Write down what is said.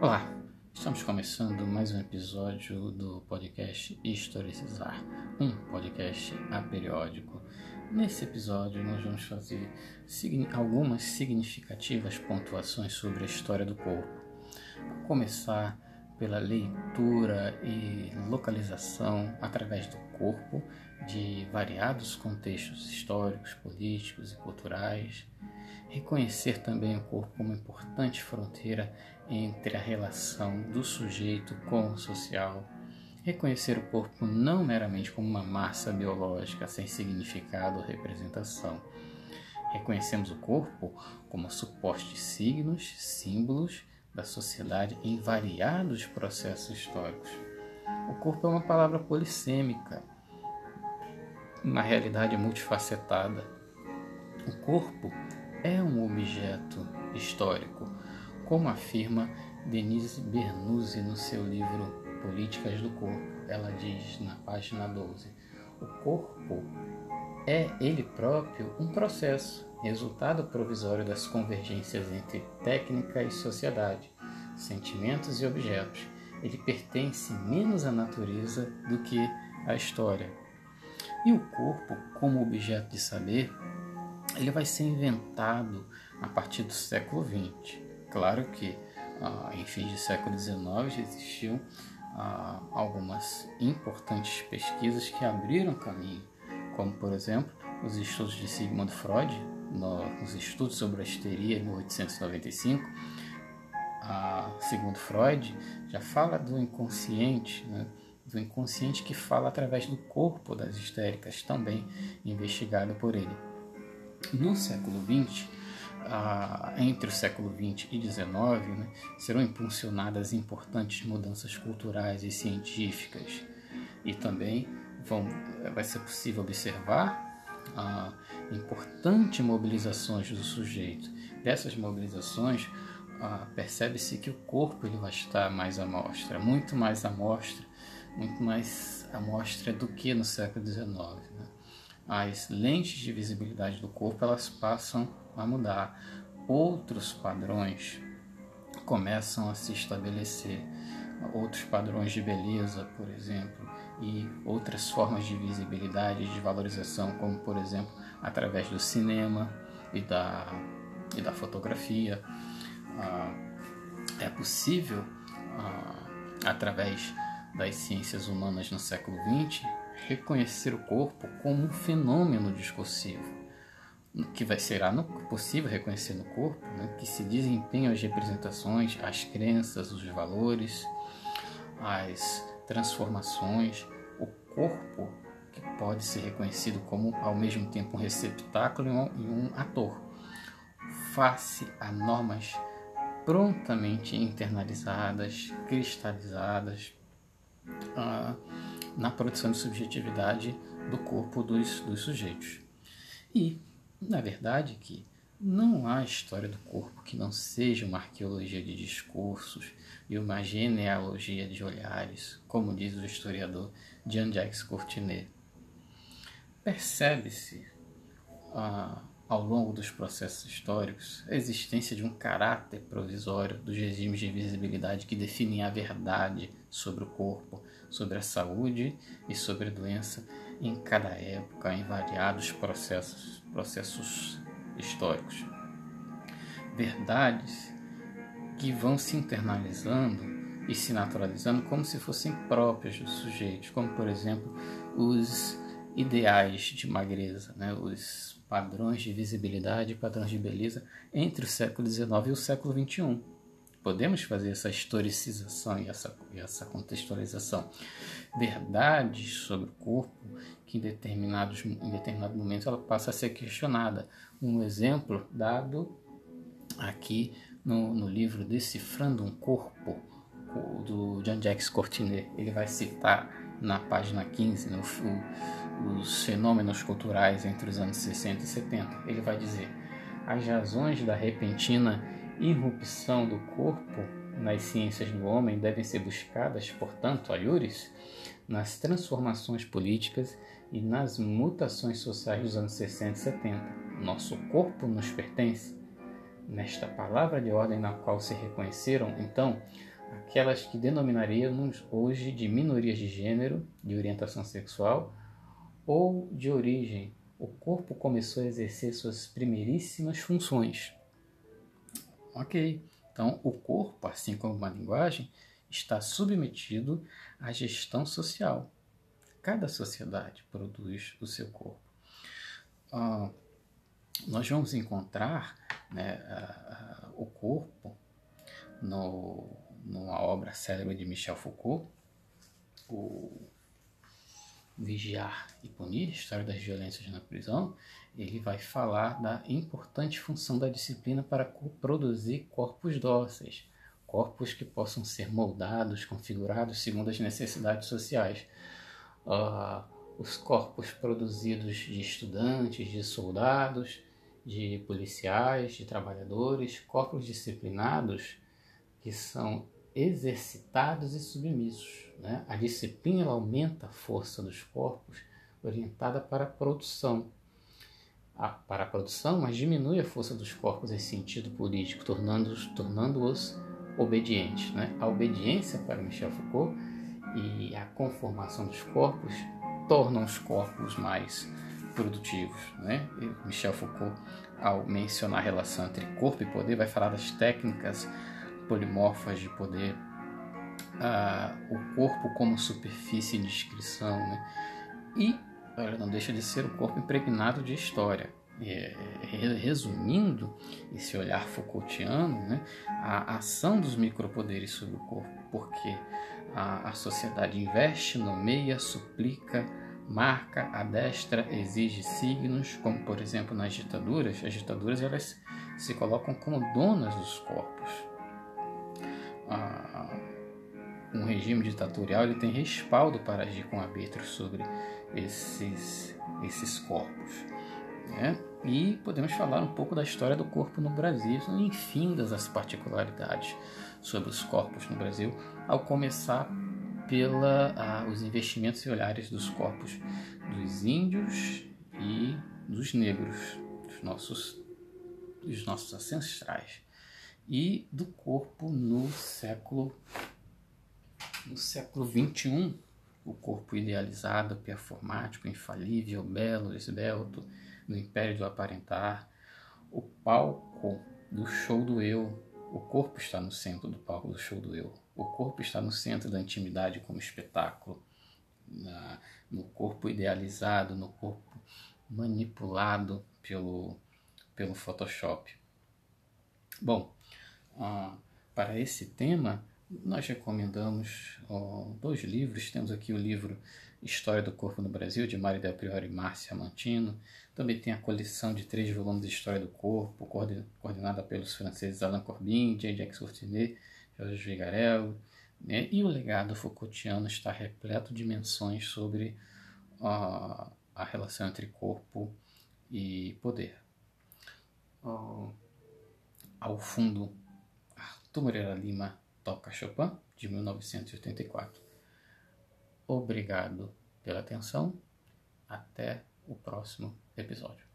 Olá, estamos começando mais um episódio do podcast Historicizar, um podcast aperiódico. Nesse episódio, nós vamos fazer algumas significativas pontuações sobre a história do corpo. Vou começar pela leitura e localização através do corpo de variados contextos históricos, políticos e culturais reconhecer também o corpo como importante fronteira entre a relação do sujeito com o social, reconhecer o corpo não meramente como uma massa biológica sem significado ou representação. Reconhecemos o corpo como suporte de signos, símbolos da sociedade em variados processos históricos. O corpo é uma palavra polissêmica, uma realidade multifacetada. O corpo é um objeto histórico, como afirma Denise Bernuzzi no seu livro Políticas do Corpo. Ela diz na página 12: O corpo é ele próprio um processo, resultado provisório das convergências entre técnica e sociedade, sentimentos e objetos. Ele pertence menos à natureza do que à história. E o corpo, como objeto de saber, ele vai ser inventado a partir do século XX. Claro que ah, em fins do século XIX já existiam ah, algumas importantes pesquisas que abriram caminho, como por exemplo os estudos de Sigmund Freud, nos estudos sobre a histeria em 1895. Ah, segundo Freud, já fala do inconsciente, né? do inconsciente que fala através do corpo das histéricas, também investigado por ele. No século XX, ah, entre o século XX e XIX, né, serão impulsionadas importantes mudanças culturais e científicas, e também vão, vai ser possível observar ah, importantes mobilizações do sujeito. Dessas mobilizações, ah, percebe-se que o corpo ele vai estar mais à mostra, muito mais à mostra, muito mais à mostra do que no século XIX. Né? As lentes de visibilidade do corpo elas passam a mudar. Outros padrões começam a se estabelecer, outros padrões de beleza, por exemplo, e outras formas de visibilidade e de valorização, como por exemplo através do cinema e da, e da fotografia. Ah, é possível, ah, através das ciências humanas no século XX, reconhecer o corpo como um fenômeno discursivo, que vai será possível reconhecer no corpo, né, que se desempenham as representações, as crenças, os valores, as transformações, o corpo que pode ser reconhecido como ao mesmo tempo um receptáculo e um, ator, face a normas prontamente internalizadas, cristalizadas, uh, na produção de subjetividade do corpo dos, dos sujeitos. E, na verdade, que não há história do corpo que não seja uma arqueologia de discursos e uma genealogia de olhares, como diz o historiador Jean-Jacques Courtinet. Percebe-se ah, ao longo dos processos históricos a existência de um caráter provisório dos regimes de visibilidade que definem a verdade sobre o corpo, sobre a saúde e sobre a doença em cada época, em variados processos, processos históricos. Verdades que vão se internalizando e se naturalizando como se fossem próprias dos sujeitos, como por exemplo os ideais de magreza, né? os padrões de visibilidade, padrões de beleza entre o século XIX e o século XXI podemos fazer essa historicização e essa, e essa contextualização. Verdades sobre o corpo que em, determinados, em determinado momento ela passa a ser questionada. Um exemplo dado aqui no, no livro Decifrando um Corpo, do Jean-Jacques Courtinet. Ele vai citar na página 15 no, o, os fenômenos culturais entre os anos 60 e 70. Ele vai dizer as razões da repentina irrupção do corpo nas ciências do homem devem ser buscadas, portanto, a Iuris, nas transformações políticas e nas mutações sociais dos anos 60 e 70. Nosso corpo nos pertence. nesta palavra de ordem na qual se reconheceram, então, aquelas que denominaríamos hoje de minorias de gênero, de orientação sexual ou de origem, o corpo começou a exercer suas primeiríssimas funções. Ok, então o corpo, assim como a linguagem, está submetido à gestão social. Cada sociedade produz o seu corpo. Ah, nós vamos encontrar né, o corpo no, numa obra célebre de Michel Foucault, o Vigiar e Punir, História das Violências na Prisão, ele vai falar da importante função da disciplina para produzir corpos dóceis, corpos que possam ser moldados, configurados segundo as necessidades sociais. Uh, os corpos produzidos de estudantes, de soldados, de policiais, de trabalhadores, corpos disciplinados que são exercitados e submissos. Né? A disciplina aumenta a força dos corpos orientada para a produção. A, para a produção, mas diminui a força dos corpos em sentido político, tornando-os tornando obedientes. Né? A obediência para Michel Foucault e a conformação dos corpos tornam os corpos mais produtivos. Né? Michel Foucault, ao mencionar a relação entre corpo e poder, vai falar das técnicas polimorfas de poder, o corpo como superfície de inscrição, né? e olha, não deixa de ser o corpo impregnado de história. Resumindo esse olhar Foucaultiano, né, a ação dos micropoderes sobre o corpo, porque a, a sociedade investe, nomeia, suplica, marca, adestra, exige signos, como por exemplo nas ditaduras, as ditaduras elas se colocam como donas dos corpos. Regime ditatorial ele tem respaldo para agir com arbítrio sobre esses, esses corpos. Né? E podemos falar um pouco da história do corpo no Brasil, enfim, das particularidades sobre os corpos no Brasil, ao começar pela os investimentos e olhares dos corpos dos índios e dos negros, dos nossos, dos nossos ancestrais, e do corpo no século no século 21, o corpo idealizado, performático, infalível, belo, esbelto, no império do aparentar, o palco do show do eu, o corpo está no centro do palco do show do eu. O corpo está no centro da intimidade como espetáculo, na, no corpo idealizado, no corpo manipulado pelo, pelo Photoshop. Bom, uh, para esse tema, nós recomendamos dois livros. Temos aqui o livro História do Corpo no Brasil, de Mário Del Priori e Márcia Mantino. Também tem a coleção de três volumes de História do Corpo, coordenada pelos franceses Alain Corbin, J.J. Courtinet Jorge Vigarel, né? e o legado Foucaultiano está repleto de menções sobre a relação entre corpo e poder. Ao fundo, Arthur Moreira Lima toca Chopin, de 1984. Obrigado pela atenção. Até o próximo episódio.